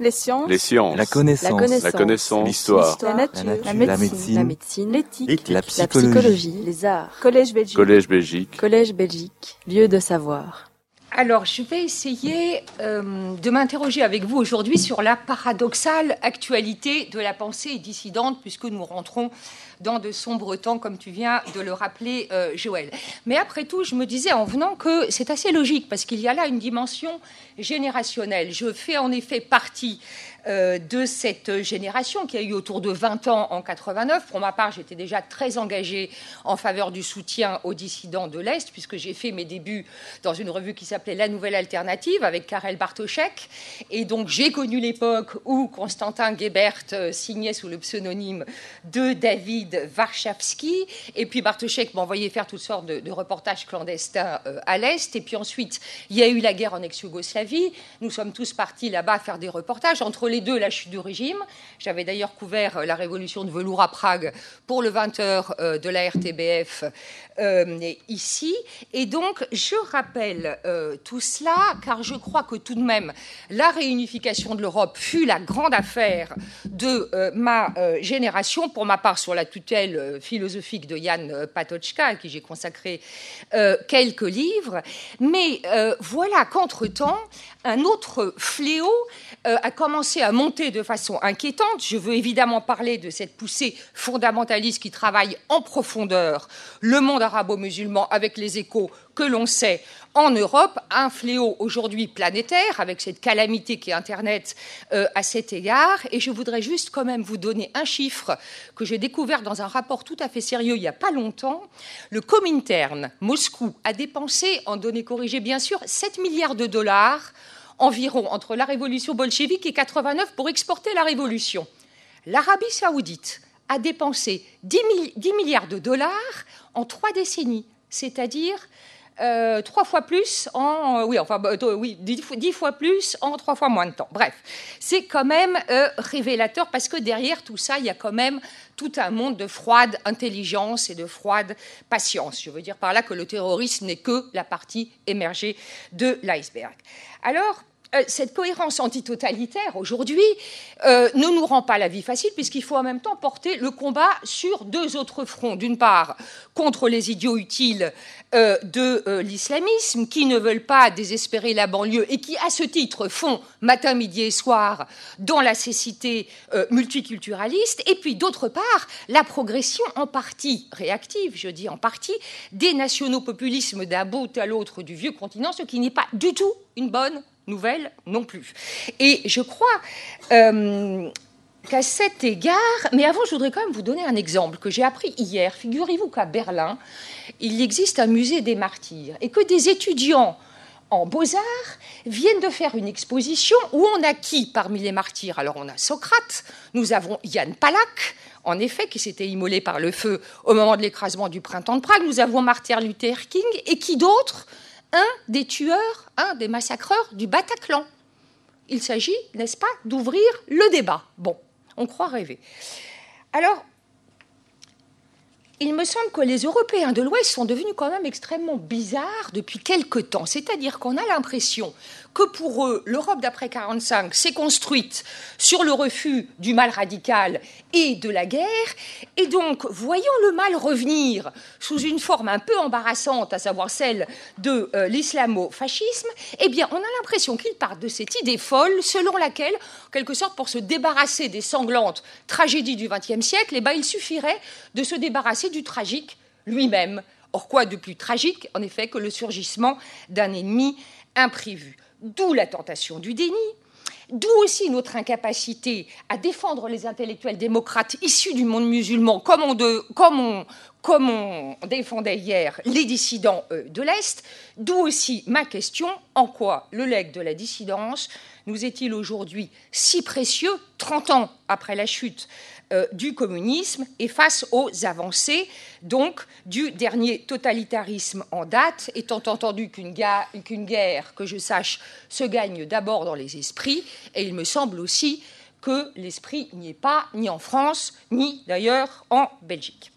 Les sciences. Les sciences. La connaissance. La connaissance. L'histoire. La nature. La La médecine. médecine. L'éthique. La La psychologie. psychologie. Les arts. Collège Belgique. Collège Belgique. Collège Belgique. Lieu de savoir. Alors, je vais essayer euh, de m'interroger avec vous aujourd'hui sur la paradoxale actualité de la pensée dissidente, puisque nous rentrons dans de sombres temps, comme tu viens de le rappeler, euh, Joël. Mais après tout, je me disais en venant que c'est assez logique, parce qu'il y a là une dimension générationnelle. Je fais en effet partie euh, de cette génération qui a eu autour de 20 ans en 89. Pour ma part, j'étais déjà très engagée en faveur du soutien aux dissidents de l'Est, puisque j'ai fait mes débuts dans une revue qui s'appelait La Nouvelle Alternative avec Karel Bartoszek. Et donc, j'ai connu l'époque où Constantin Gebert euh, signait sous le pseudonyme de David Warszawski. Et puis, Bartoszek m'envoyait faire toutes sortes de, reportages clandestins euh, à l'Est. Et puis ensuite, il y a eu la guerre en ex-Yougoslavie. Nous sommes tous partis là-bas faire des reportages. Entre les deux, la chute du régime. J'avais d'ailleurs couvert euh, la révolution de velours à Prague pour le 20h euh, de la RTBF ici. Et donc, je rappelle tout cela, car je crois que tout de même, la réunification de l'Europe fut la grande affaire de ma génération, pour ma part sur la euh, philosophique de Jan euh, Patočka, à qui j'ai consacré euh, quelques livres. Mais voilà qu'entre-temps, un autre fléau euh, a commencé à monter de façon inquiétante. Je veux évidemment parler de cette poussée fondamentaliste qui travaille en profondeur le monde arabo-musulman avec les échos que l'on sait en Europe, un fléau aujourd'hui planétaire avec cette calamité qui est Internet euh, à cet égard. Et je voudrais juste quand même vous donner un chiffre que j'ai découvert dans un rapport tout à fait sérieux il n'y a pas longtemps. Le Comintern, Moscou, a dépensé, en données corrigées bien sûr, 7 milliards de dollars environ entre la révolution bolchevique et 89 pour exporter la révolution. L'Arabie saoudite a dépensé 10, mi- 10 milliards de dollars en trois décennies, c'est-à-dire euh, trois fois plus en euh, oui enfin bah, oui dix, fois- dix fois plus en trois fois moins de temps. Bref, c'est quand même euh, révélateur parce que derrière tout ça, il y a quand même tout un monde de froide intelligence et de froide patience. Je veux dire par là que le terrorisme n'est que la partie émergée de l'iceberg. Alors cette cohérence antitotalitaire aujourd'hui euh, ne nous rend pas la vie facile puisqu'il faut en même temps porter le combat sur deux autres fronts. D'une part, contre les idiots utiles euh, de euh, l'islamisme qui ne veulent pas désespérer la banlieue et qui, à ce titre, font matin, midi et soir dans la cécité euh, multiculturaliste. Et puis, d'autre part, la progression en partie réactive, je dis en partie, des nationaux-populismes d'un bout à l'autre du vieux continent, ce qui n'est pas du tout une bonne nouvelle non plus. Et je crois euh, qu'à cet égard, mais avant, je voudrais quand même vous donner un exemple que j'ai appris hier. Figurez-vous qu'à Berlin, il existe un musée des martyrs et que des étudiants en beaux-arts viennent de faire une exposition où on a qui parmi les martyrs? Alors on a Socrate, nous avons Yann Palach, en effet, qui s'était immolé par le feu au moment de l'écrasement du printemps de Prague, nous avons Martin Luther King, et qui d'autre? Un des tueurs, un des massacreurs du Bataclan. Il s'agit, n'est-ce pas, d'ouvrir le débat. Bon, on croit rêver. Alors, il me semble que les Européens de l'Ouest sont devenus quand même extrêmement bizarres depuis quelque temps. C'est-à-dire qu'on a l'impression que pour eux, l'Europe d'après 45 s'est construite sur le refus du mal radical et de la guerre. Et donc, voyant le mal revenir sous une forme un peu embarrassante, à savoir celle de euh, l'islamo-fascisme, eh bien, on a l'impression qu'ils partent de cette idée folle selon laquelle, en quelque sorte, pour se débarrasser des sanglantes tragédies du XXe siècle, eh ben, il suffirait de se débarrasser du tragique lui-même. Or, quoi de plus tragique, en effet, que le surgissement d'un ennemi imprévu D'où la tentation du déni, d'où aussi notre incapacité à défendre les intellectuels démocrates issus du monde musulman, comme on, comme on défendait hier les dissidents euh, de l'Est, d'où aussi ma question, en quoi le legs de la dissidence nous est-il aujourd'hui si précieux, 30 ans après la chute euh, du communisme et face aux avancées donc du dernier totalitarisme en date, étant entendu qu'une guerre, que je sache, se gagne d'abord dans les esprits, et il me semble aussi que l'esprit n'y est pas, ni en France, ni d'ailleurs en Belgique.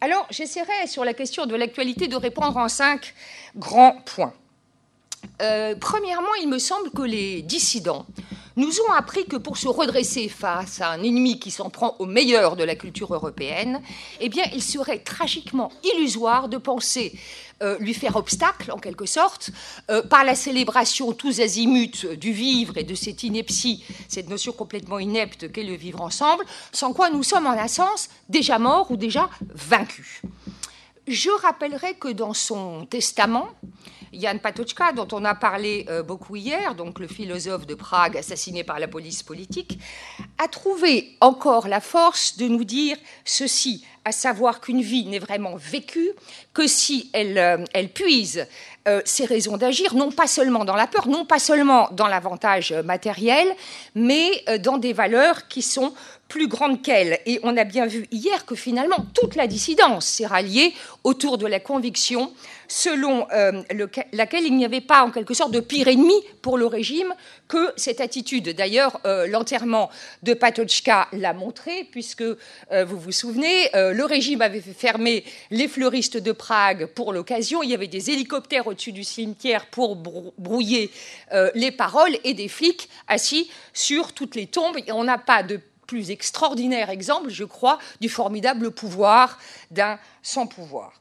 Alors, j'essaierai sur la question de l'actualité de répondre en cinq grands points. Euh, premièrement, il me semble que les dissidents nous ont appris que pour se redresser face à un ennemi qui s'en prend au meilleur de la culture européenne, eh il serait tragiquement illusoire de penser euh, lui faire obstacle, en quelque sorte, euh, par la célébration tous azimuts du vivre et de cette ineptie, cette notion complètement inepte qu'est le vivre ensemble, sans quoi nous sommes en un sens déjà morts ou déjà vaincus. Je rappellerai que dans son testament, Jan Patočka, dont on a parlé euh, beaucoup hier, donc le philosophe de Prague assassiné par la police politique, a trouvé encore la force de nous dire ceci, à savoir qu'une vie n'est vraiment vécue que si elle, euh, elle puise euh, ses raisons d'agir, non pas seulement dans la peur, non pas seulement dans l'avantage matériel, mais dans des valeurs qui sont plus grande qu'elle. Et on a bien vu hier que finalement toute la dissidence s'est ralliée autour de la conviction selon euh, laquelle il n'y avait pas en quelque sorte de pire ennemi pour le régime que cette attitude. D'ailleurs, euh, l'enterrement de Patochka l'a montré, puisque euh, vous vous souvenez, le régime avait fait fermer les fleuristes de Prague pour l'occasion. Il y avait des hélicoptères au-dessus du cimetière pour brouiller les paroles et des flics assis sur toutes les tombes. Et on n'a pas de plus extraordinaire exemple, je crois, du formidable pouvoir d'un sans pouvoir.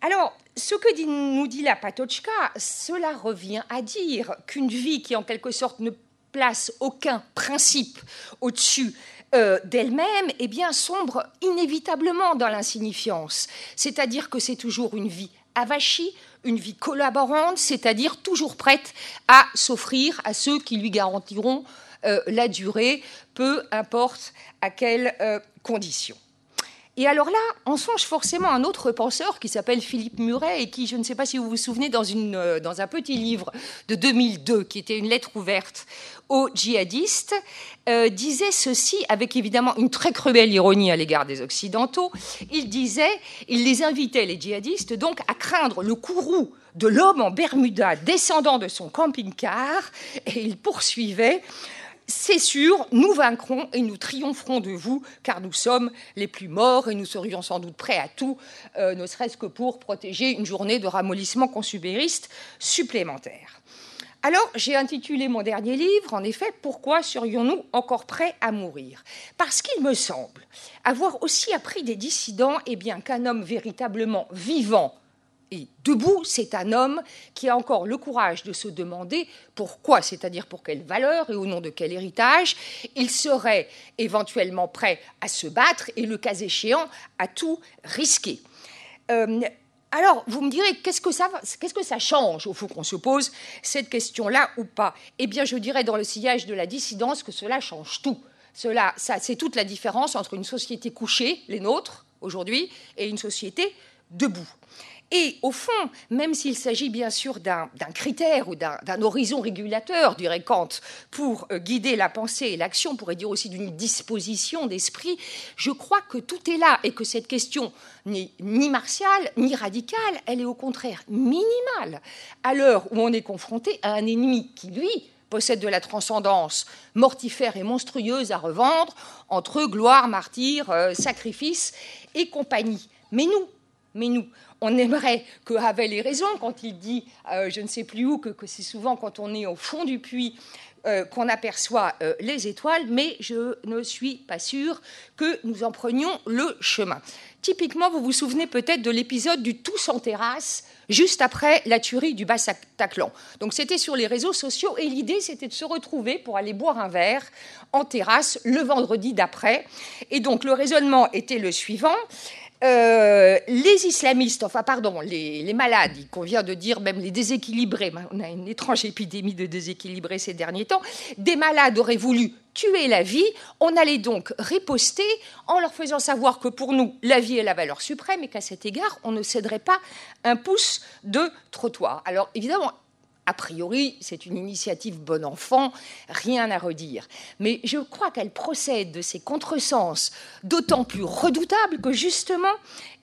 Alors, ce que nous dit la Patochka, cela revient à dire qu'une vie qui, en quelque sorte, ne place aucun principe au-dessus euh, d'elle-même, eh bien, sombre inévitablement dans l'insignifiance. C'est-à-dire que c'est toujours une vie avachie, une vie collaborante, c'est-à-dire toujours prête à s'offrir à ceux qui lui garantiront euh, la durée, peu importe à quelles euh, conditions. Et alors là, on songe forcément à un autre penseur qui s'appelle Philippe Muret et qui, je ne sais pas si vous vous souvenez, dans, une, euh, dans un petit livre de 2002, qui était une lettre ouverte aux djihadistes, disait ceci avec évidemment une très cruelle ironie à l'égard des Occidentaux. Il disait, il les invitait, les djihadistes, donc à craindre le courroux de l'homme en Bermuda descendant de son camping-car, et il poursuivait c'est sûr, nous vaincrons et nous triompherons de vous, car nous sommes les plus morts et nous serions sans doute prêts à tout, euh, ne serait-ce que pour protéger une journée de ramollissement consumériste supplémentaire. Alors, j'ai intitulé mon dernier livre, en effet, Pourquoi serions-nous encore prêts à mourir? Parce qu'il me semble avoir aussi appris des dissidents eh qu'un homme véritablement vivant debout, c'est un homme qui a encore le courage de se demander pourquoi, c'est-à-dire pour quelle valeur et au nom de quel héritage, il serait éventuellement prêt à se battre et, le cas échéant, à tout risquer. Euh, alors, vous me direz, qu'est-ce que ça, change, au fond, qu'on se pose cette question-là ou pas? Eh bien, je dirais dans le sillage de la dissidence que cela change tout. Cela, c'est toute la différence entre une société couchée, les nôtres, aujourd'hui, et une société debout. Et au fond, même s'il s'agit bien sûr d'un critère ou d'un horizon régulateur, dirait Kant, pour euh, guider la pensée et l'action, on pourrait dire aussi d'une disposition d'esprit, je crois que tout est là et que cette question n'est ni martiale ni radicale, elle est au contraire minimale à l'heure où on est confronté à un ennemi qui, lui, possède de la transcendance mortifère et monstrueuse à revendre entre gloire, martyr, euh, sacrifice et compagnie. Mais nous, mais nous, on aimerait que Havel ait raison quand il dit, euh, je ne sais plus où, que, c'est souvent quand on est au fond du puits euh, qu'on aperçoit euh, les étoiles, mais je ne suis pas sûre que nous en prenions le chemin. Typiquement, vous vous souvenez peut-être de l'épisode du Tous en terrasse, juste après la tuerie du Bataclan. Donc c'était sur les réseaux sociaux et l'idée c'était de se retrouver pour aller boire un verre en terrasse le vendredi d'après. Et donc le raisonnement était le suivant. Euh, les islamistes, enfin pardon, les, malades, il convient de dire même les déséquilibrés, on a une étrange épidémie de déséquilibrés ces derniers temps, des malades auraient voulu tuer la vie, on allait donc riposter en leur faisant savoir que pour nous, la vie est la valeur suprême et qu'à cet égard, on ne céderait pas un pouce de trottoir. Alors évidemment, a priori, c'est une initiative bon enfant, rien à redire. Mais je crois qu'elle procède de ces contresens d'autant plus redoutables que justement,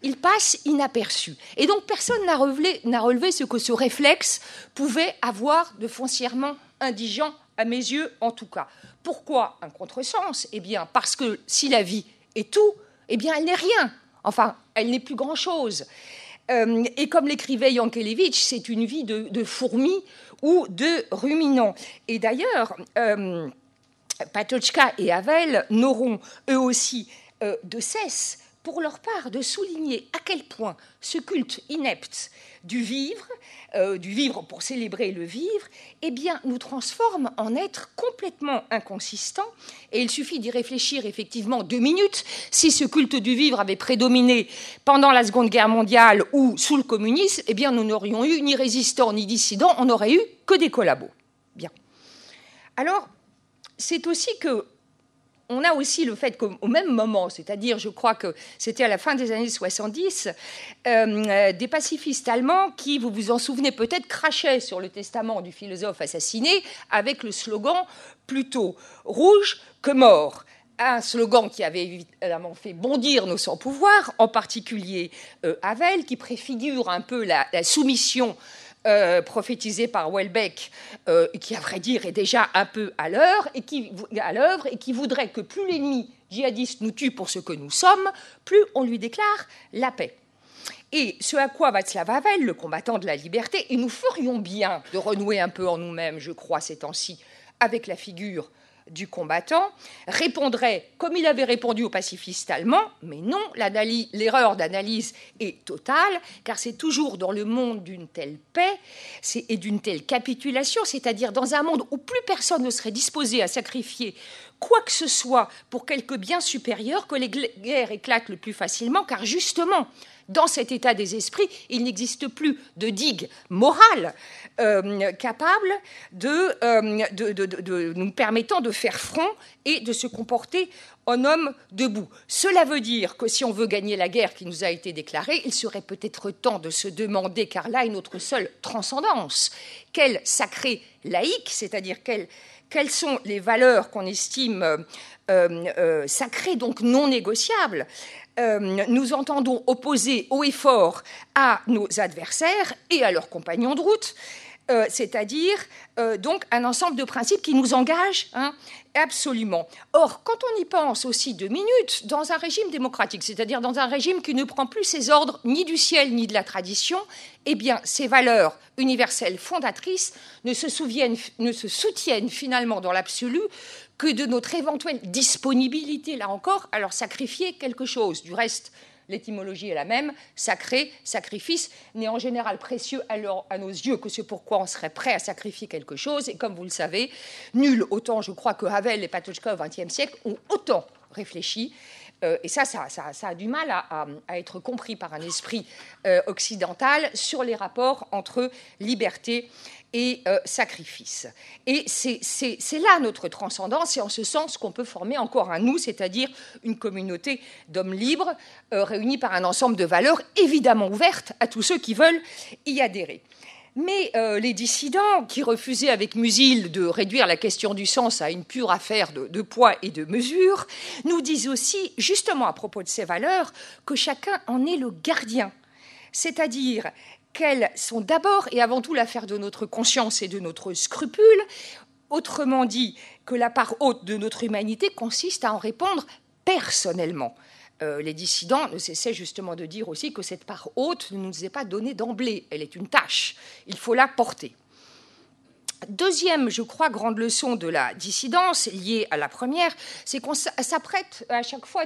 il passe inaperçu. Et donc personne n'a relevé, relevé, ce que ce réflexe pouvait avoir de foncièrement indigent, à mes yeux en tout cas. Pourquoi un contresens? Eh bien parce que si la vie est tout, eh bien elle n'est rien. Enfin, elle n'est plus grand-chose. Euh, et comme l'écrivait Yankelevitch, c'est une vie de, fourmis ou de ruminants. Et d'ailleurs, euh, Patochka et Havel n'auront eux aussi euh, de cesse pour leur part de souligner à quel point ce culte inepte du vivre, euh, du vivre pour célébrer le vivre, eh bien, nous transforme en êtres complètement inconsistants. Et il suffit d'y réfléchir effectivement deux minutes. Si ce culte du vivre avait prédominé pendant la Seconde Guerre mondiale ou sous le communisme, eh bien, nous n'aurions eu ni résistants ni dissidents, on n'aurait eu que des collabos. Bien. Alors, c'est aussi que on a aussi le fait qu'au même moment, c'est-à-dire, je crois que c'était à la fin des années 70, euh, des pacifistes allemands qui, vous vous en souvenez peut-être, crachaient sur le testament du philosophe assassiné avec le slogan plutôt rouge que mort. Un slogan qui avait évidemment fait bondir nos sans-pouvoirs, en particulier euh, Havel, qui préfigure un peu la soumission euh, prophétisé par Welbeck, euh, qui à vrai dire est déjà un peu à l'heure et qui à l'œuvre et qui voudrait que plus l'ennemi djihadiste nous tue pour ce que nous sommes, plus on lui déclare la paix. Et ce à quoi Václav Havel, le combattant de la liberté, et nous ferions bien de renouer un peu en nous-mêmes, je crois, ces temps-ci, avec la figure du combattant répondrait comme il avait répondu aux pacifistes allemands, mais non, l'erreur d'analyse est totale, car c'est toujours dans le monde d'une telle paix et d'une telle capitulation, c'est-à-dire dans un monde où plus personne ne serait disposé à sacrifier quoi que ce soit pour quelque bien supérieur, que les guerres éclatent le plus facilement, car justement, dans cet état des esprits, il n'existe plus de digue morale euh, capable euh, de, nous permettant de faire front et de se comporter en homme debout. Cela veut dire que si on veut gagner la guerre qui nous a été déclarée, il serait peut-être temps de se demander, car là est notre seule transcendance, quel sacré laïque, c'est-à-dire quel quelles sont les valeurs qu'on estime euh, sacrées, donc non négociables, euh, nous entendons opposer haut et fort à nos adversaires et à leurs compagnons de route, c'est-à-dire donc un ensemble de principes qui nous engagent hein, absolument. Or, quand on y pense aussi deux minutes, dans un régime démocratique, c'est-à-dire dans un régime qui ne prend plus ses ordres ni du ciel ni de la tradition, eh bien, ces valeurs universelles fondatrices ne se, ne se soutiennent finalement dans l'absolu que de notre éventuelle disponibilité, là encore, à leur sacrifier quelque chose. Du reste, l'étymologie est la même, sacré, sacrifice, n'est en général précieux à, nos yeux que ce pourquoi on serait prêt à sacrifier quelque chose. Et comme vous le savez, nul, autant je crois que Havel et Patochka au XXe siècle, ont autant réfléchi euh, et ça ça, a du mal à, être compris par un esprit euh, occidental sur les rapports entre liberté et euh, sacrifice. Et c'est là notre transcendance, et en ce sens qu'on peut former encore un nous, c'est-à-dire une communauté d'hommes libres réunis par un ensemble de valeurs évidemment ouvertes à tous ceux qui veulent y adhérer. Mais euh, les dissidents, qui refusaient avec Musil de réduire la question du sens à une pure affaire de, poids et de mesure, nous disent aussi, justement à propos de ces valeurs, que chacun en est le gardien. C'est-à-dire qu'elles sont d'abord et avant tout l'affaire de notre conscience et de notre scrupule, autrement dit que la part haute de notre humanité consiste à en répondre personnellement. Euh, les dissidents ne cessaient justement de dire aussi que cette part haute ne nous est pas donnée d'emblée, elle est une tâche, il faut la porter. Deuxième, je crois, grande leçon de la dissidence liée à la première, c'est qu'on s'apprête à chaque fois,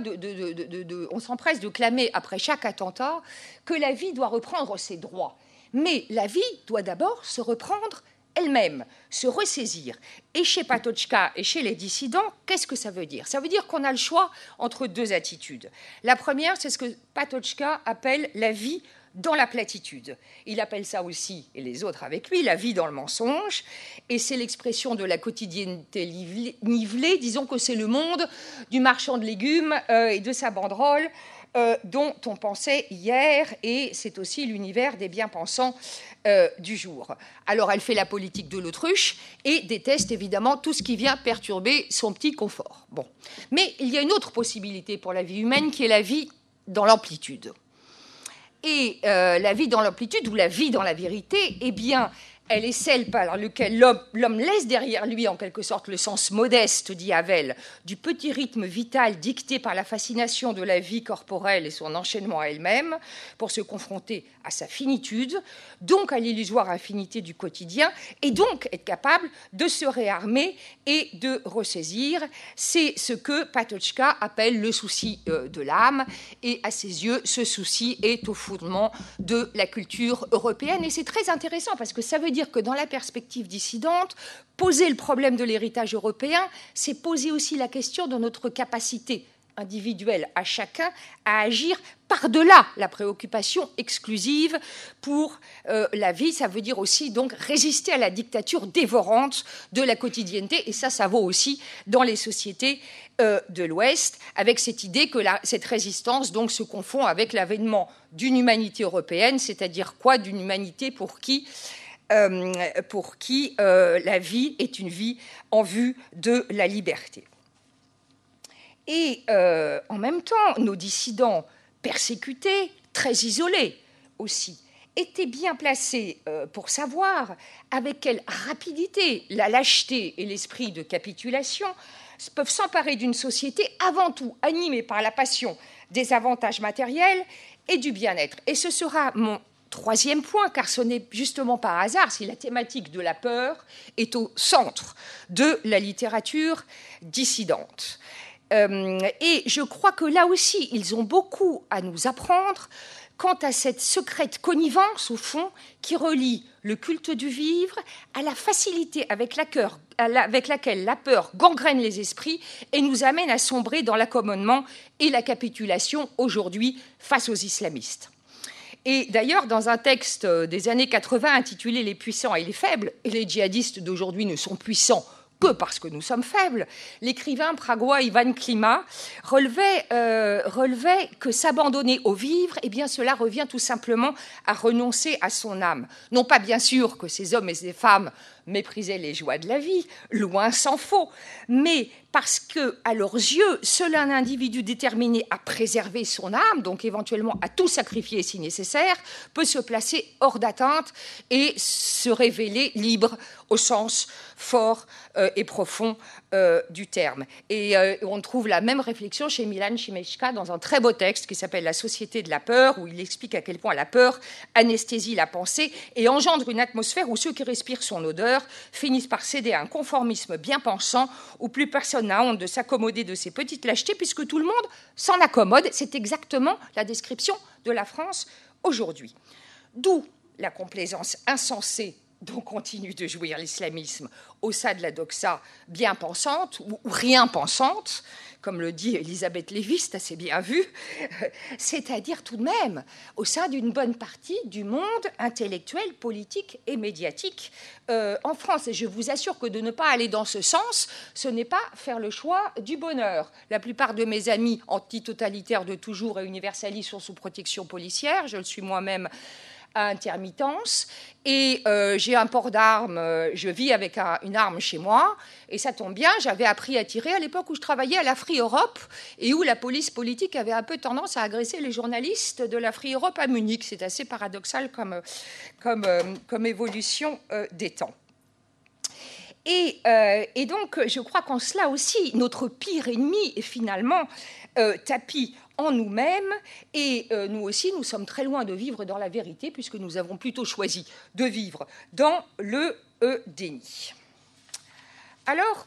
on s'empresse de clamer après chaque attentat que la vie doit reprendre ses droits. Mais la vie doit d'abord se reprendre elle-même se ressaisir. Et chez Patochka et chez les dissidents, qu'est-ce que ça veut dire? Ça veut dire qu'on a le choix entre deux attitudes. La première, c'est ce que Patochka appelle la vie dans la platitude. Il appelle ça aussi, et les autres avec lui, la vie dans le mensonge. Et c'est l'expression de la quotidienneté nivelée. Disons que c'est le monde du marchand de légumes euh, et de sa banderole euh, dont on pensait hier, et c'est aussi l'univers des bien-pensants euh, du jour. Alors elle fait la politique de l'autruche et déteste évidemment tout ce qui vient perturber son petit confort. Bon. Mais il y a une autre possibilité pour la vie humaine qui est la vie dans l'amplitude. Et euh, la vie dans l'amplitude ou la vie dans la vérité, eh bien, elle est celle par laquelle l'homme laisse derrière lui en quelque sorte le sens modeste, dit Havel, du petit rythme vital dicté par la fascination de la vie corporelle et son enchaînement à elle-même, pour se confronter à sa finitude, donc à l'illusoire infinité du quotidien, et donc être capable de se réarmer et de ressaisir. C'est ce que Patochka appelle le souci euh, de l'âme, et à ses yeux, ce souci est au fondement de la culture européenne. Et c'est très intéressant parce que ça veut dire que dans la perspective dissidente, poser le problème de l'héritage européen, c'est poser aussi la question de notre capacité individuelle à chacun à agir par-delà la préoccupation exclusive pour euh, la vie. Ça veut dire aussi donc résister à la dictature dévorante de la quotidienneté. Et ça, ça vaut aussi dans les sociétés euh, de l'Ouest, avec cette idée que cette résistance donc se confond avec l'avènement d'une humanité européenne, c'est-à-dire quoi? D'une humanité pour qui euh, pour qui euh, la vie est une vie en vue de la liberté. Et euh, en même temps, nos dissidents persécutés, très isolés aussi, étaient bien placés pour savoir avec quelle rapidité la lâcheté et l'esprit de capitulation peuvent s'emparer d'une société avant tout animée par la passion des avantages matériels et du bien-être. Et ce sera mon Troisième point, car ce n'est justement pas hasard si la thématique de la peur est au centre de la littérature dissidente. Euh, et je crois que là aussi, ils ont beaucoup à nous apprendre quant à cette secrète connivence, au fond, qui relie le culte du vivre à la facilité avec laquelle la peur gangrène les esprits et nous amène à sombrer dans l'accommodement et la capitulation aujourd'hui face aux islamistes. Et d'ailleurs, dans un texte des années 80 intitulé Les puissants et les faibles, et les djihadistes d'aujourd'hui ne sont puissants que parce que nous sommes faibles, l'écrivain pragois Ivan Klima relevait, euh, relevait que s'abandonner au vivre, eh bien, cela revient tout simplement à renoncer à son âme. Non pas bien sûr que ces hommes et ces femmes méprisaient les joies de la vie, loin s'en faut, mais parce que, à leurs yeux, seul un individu déterminé à préserver son âme, donc éventuellement à tout sacrifier si nécessaire, peut se placer hors d'atteinte et se révéler libre au sens fort euh, et profond euh, du terme. Et euh, on trouve la même réflexion chez Milan Chimechka dans un très beau texte qui s'appelle La société de la peur, où il explique à quel point la peur anesthésie la pensée et engendre une atmosphère où ceux qui respirent son odeur finissent par céder à un conformisme bien pensant, où plus personne n'a honte de s'accommoder de ces petites lâchetés, puisque tout le monde s'en accommode. C'est exactement la description de la France aujourd'hui. D'où la complaisance insensée dont continue de jouir l'islamisme au sein de la doxa bien pensante ou rien pensante, comme le dit Elisabeth Lévy, c'est assez bien vu, c'est-à-dire tout de même au sein d'une bonne partie du monde intellectuel, politique et médiatique euh, en France. Et je vous assure que de ne pas aller dans ce sens, ce n'est pas faire le choix du bonheur. La plupart de mes amis antitotalitaires de toujours et universalistes sont sous protection policière. Je le suis moi-même intermittence. Et euh, j'ai un port d'armes, euh, je vis avec une arme chez moi, et ça tombe bien, j'avais appris à tirer à l'époque où je travaillais à la Free Europe, et où la police politique avait un peu tendance à agresser les journalistes de la Free Europe à Munich. C'est assez paradoxal comme, euh, comme évolution des temps. Et, donc, je crois qu'en cela aussi, notre pire ennemi est finalement tapis en nous-mêmes et euh, nous aussi, nous sommes très loin de vivre dans la vérité puisque nous avons plutôt choisi de vivre dans le euh, déni. Alors,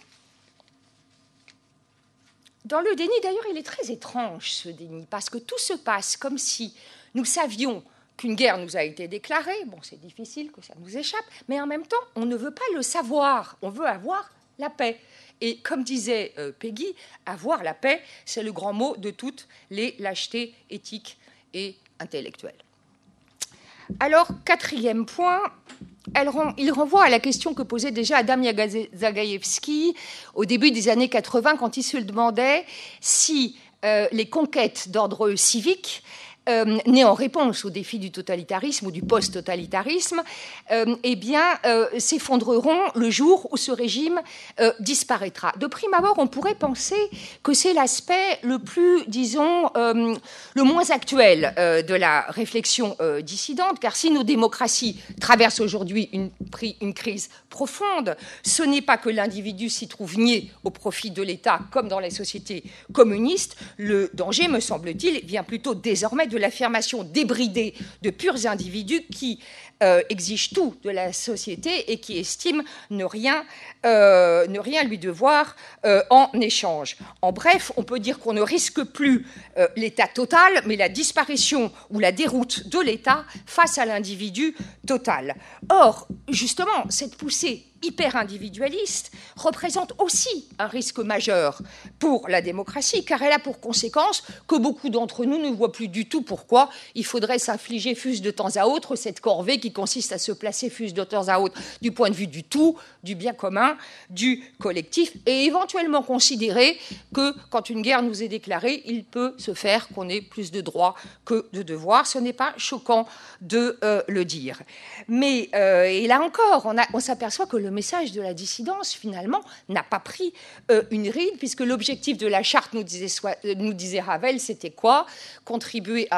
dans le déni, d'ailleurs, il est très étrange ce déni parce que tout se passe comme si nous savions qu'une guerre nous a été déclarée. Bon, c'est difficile que ça nous échappe, mais en même temps, on ne veut pas le savoir. On veut avoir la paix. Et comme disait euh, Peggy, avoir la paix, c'est le grand mot de toutes les lâchetés éthiques et intellectuelles. Alors, quatrième point, il renvoie à la question que posait déjà Adam Zagaïevski au début des années 80 quand il se demandait si euh, les conquêtes d'ordre civique euh, nés en réponse au défi du totalitarisme ou du post-totalitarisme, euh, eh bien, s'effondreront le jour où ce régime disparaîtra. De prime abord, on pourrait penser que c'est l'aspect le plus, disons, le moins actuel de la réflexion dissidente, car si nos démocraties traversent aujourd'hui une, une crise profonde, ce n'est pas que l'individu s'y trouve nié au profit de l'État, comme dans les sociétés communistes. Le danger, me semble-t-il, vient plutôt désormais de l'affirmation débridée de purs individus qui euh, exigent tout de la société et qui estiment ne rien, euh, ne rien lui devoir euh, en échange. En bref, on peut dire qu'on ne risque plus l'État total, mais la disparition ou la déroute de l'État face à l'individu total. Or, justement, cette poussée hyper-individualiste représente aussi un risque majeur pour la démocratie, car elle a pour conséquence que beaucoup d'entre nous ne voient plus du tout pourquoi il faudrait s'infliger fus de temps à autre cette corvée qui consiste à se placer fus de temps à autre du point de vue du tout, du bien commun, du collectif, et éventuellement considérer que quand une guerre nous est déclarée, il peut se faire qu'on ait plus de droits que de devoirs. Ce n'est pas choquant de euh, le dire. Mais, euh, et là encore, on, on s'aperçoit que le le message de la dissidence, finalement, n'a pas pris euh, une ride, puisque l'objectif de la charte, nous disait, euh, nous disait Ravel, c'était quoi? Contribuer.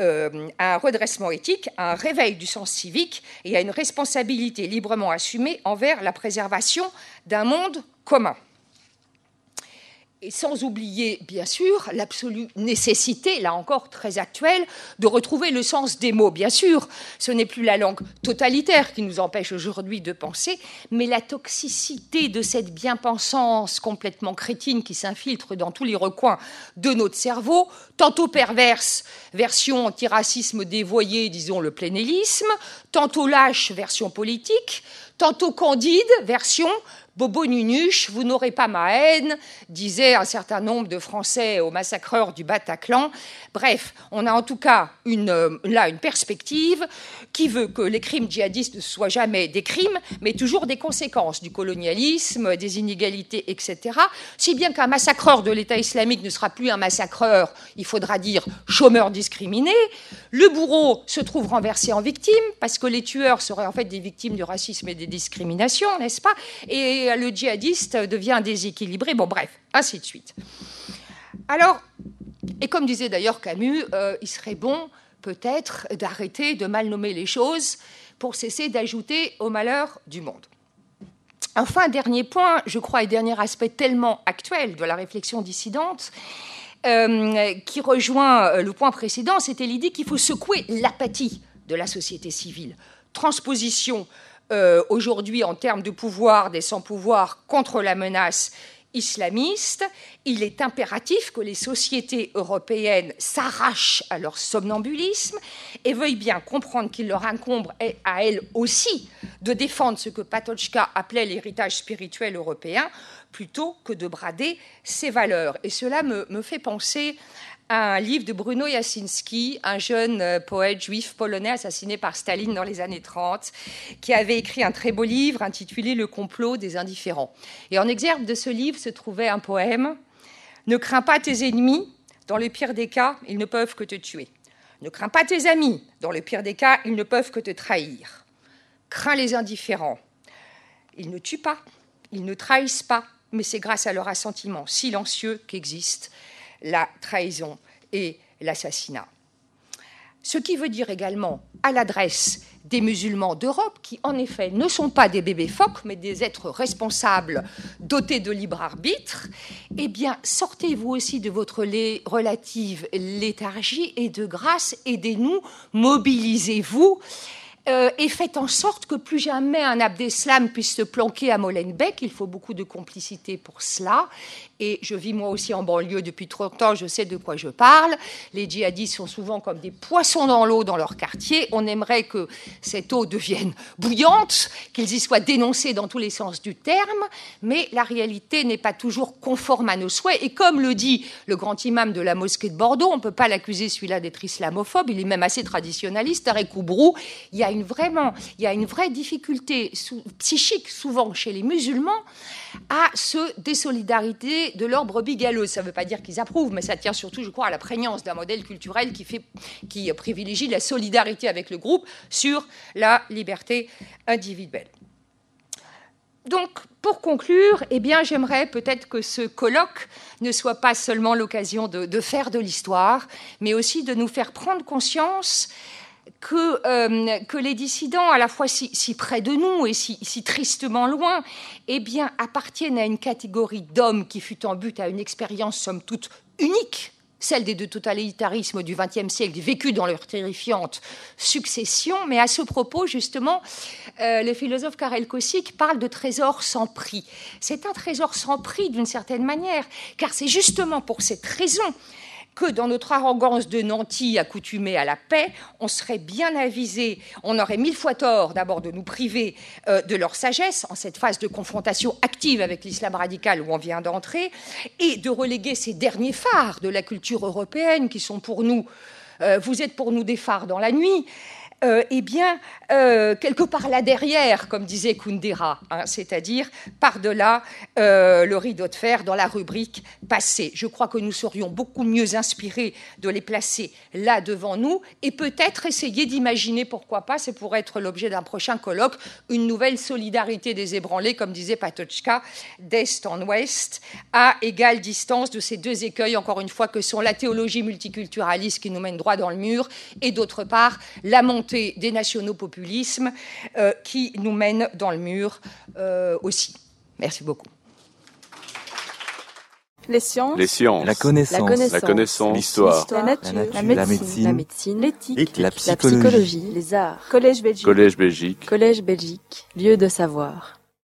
Euh, à un redressement éthique, à un réveil du sens civique et à une responsabilité librement assumée envers la préservation d'un monde commun et sans oublier, bien sûr, l'absolue nécessité, là encore très actuelle, de retrouver le sens des mots. Bien sûr, ce n'est plus la langue totalitaire qui nous empêche aujourd'hui de penser, mais la toxicité de cette bien-pensance complètement crétine qui s'infiltre dans tous les recoins de notre cerveau, tantôt perverse, version antiracisme dévoyé, disons le plénélisme, tantôt lâche, version politique, tantôt candide, version Bobo Nunuche, vous n'aurez pas ma haine, disait un certain nombre de Français aux massacreurs du Bataclan. Bref, on a en tout cas euh, là une perspective qui veut que les crimes djihadistes ne soient jamais des crimes, mais toujours des conséquences du colonialisme, des inégalités, etc. Si bien qu'un massacreur de l'État islamique ne sera plus un massacreur, il faudra dire chômeur discriminé. Le bourreau se trouve renversé en victime, parce que les tueurs seraient en fait des victimes du racisme et des discriminations, n'est-ce pas? Et le djihadiste devient déséquilibré. Bon, bref, ainsi de suite. Alors, et comme disait d'ailleurs Camus, euh, il serait bon peut-être d'arrêter de mal nommer les choses pour cesser d'ajouter au malheur du monde. Enfin, dernier point, je crois, et dernier aspect tellement actuel de la réflexion dissidente, euh, qui rejoint euh, le point précédent, c'était l'idée qu'il faut secouer l'apathie de la société civile. Transposition euh, aujourd'hui en termes de pouvoir des sans-pouvoirs contre la menace islamiste, il est impératif que les sociétés européennes s'arrachent à leur somnambulisme et veuillent bien comprendre qu'il leur incombe à elles aussi de défendre ce que Patochka appelait l'héritage spirituel européen plutôt que de brader ses valeurs. Et cela me, me fait penser un livre de Bruno Jasinski, un jeune euh, poète juif polonais assassiné par Staline dans les années 30, qui avait écrit un très beau livre intitulé Le complot des indifférents. Et en exergue de ce livre se trouvait un poème Ne crains pas tes ennemis, dans le pire des cas, ils ne peuvent que te tuer. Ne crains pas tes amis, dans le pire des cas, ils ne peuvent que te trahir. Crains les indifférents. Ils ne tuent pas, ils ne trahissent pas, mais c'est grâce à leur assentiment silencieux qu'existe la trahison et l'assassinat. Ce qui veut dire également à l'adresse des musulmans d'Europe, qui en effet ne sont pas des bébés phoques, mais des êtres responsables dotés de libre arbitre, eh bien, sortez-vous aussi de votre relative léthargie et de grâce, aidez-nous, mobilisez-vous euh, et faites en sorte que plus jamais un Abdeslam puisse se planquer à Molenbeek. Il faut beaucoup de complicité pour cela. Et je vis moi aussi en banlieue depuis trop longtemps, je sais de quoi je parle. Les djihadistes sont souvent comme des poissons dans l'eau dans leur quartier. On aimerait que cette eau devienne bouillante, qu'ils y soient dénoncés dans tous les sens du terme, mais la réalité n'est pas toujours conforme à nos souhaits. Et comme le dit le grand imam de la mosquée de Bordeaux, on ne peut pas l'accuser celui-là d'être islamophobe, il est même assez traditionnaliste, Tarek Oubrou, il y a une une vraiment, il y a une vraie difficulté psychique souvent chez les musulmans à se désolidariser de leur brebis galeuse. Ça ne veut pas dire qu'ils approuvent, mais ça tient surtout, je crois, à la prégnance d'un modèle culturel qui, fait, qui privilégie la solidarité avec le groupe sur la liberté individuelle. Donc, pour conclure, eh bien, j'aimerais peut-être que ce colloque ne soit pas seulement l'occasion de, faire de l'histoire, mais aussi de nous faire prendre conscience que, euh, que les dissidents, à la fois si, près de nous et si, si, tristement loin, eh bien, appartiennent à une catégorie d'hommes qui fut en but à une expérience, somme toute, unique celle des deux totalitarismes du XXe siècle, vécus dans leur terrifiante succession. Mais à ce propos, justement, euh, le philosophe Karel Kosik parle de trésor sans prix. C'est un trésor sans prix d'une certaine manière, car c'est justement pour cette raison que dans notre arrogance de nantis accoutumés à la paix, on serait bien avisé, on aurait mille fois tort d'abord de nous priver euh, de leur sagesse en cette phase de confrontation active avec l'islam radical où on vient d'entrer, et de reléguer ces derniers phares de la culture européenne qui sont pour nous, euh, vous êtes pour nous des phares dans la nuit, euh, eh bien, euh, quelque part là derrière, comme disait Kundera, hein, c'est-à-dire par-delà euh, le rideau de fer dans la rubrique passé. Je crois que nous serions beaucoup mieux inspirés de les placer là devant nous et peut-être essayer d'imaginer, pourquoi pas, c'est pour être l'objet d'un prochain colloque, une nouvelle solidarité des ébranlés, comme disait Patochka, d'est en ouest, à égale distance de ces deux écueils, encore une fois, que sont la théologie multiculturaliste qui nous mène droit dans le mur et d'autre part la montée des nationaux-populismes euh, qui nous mènent dans le mur euh, aussi. Merci beaucoup. Les sciences. La connaissance. La connaissance. L'histoire. La, nature. La médecine. L'éthique. La, psychologie. Les arts. Collège Belgique. Collège Belgique. Collège Belgique. Lieu de savoir.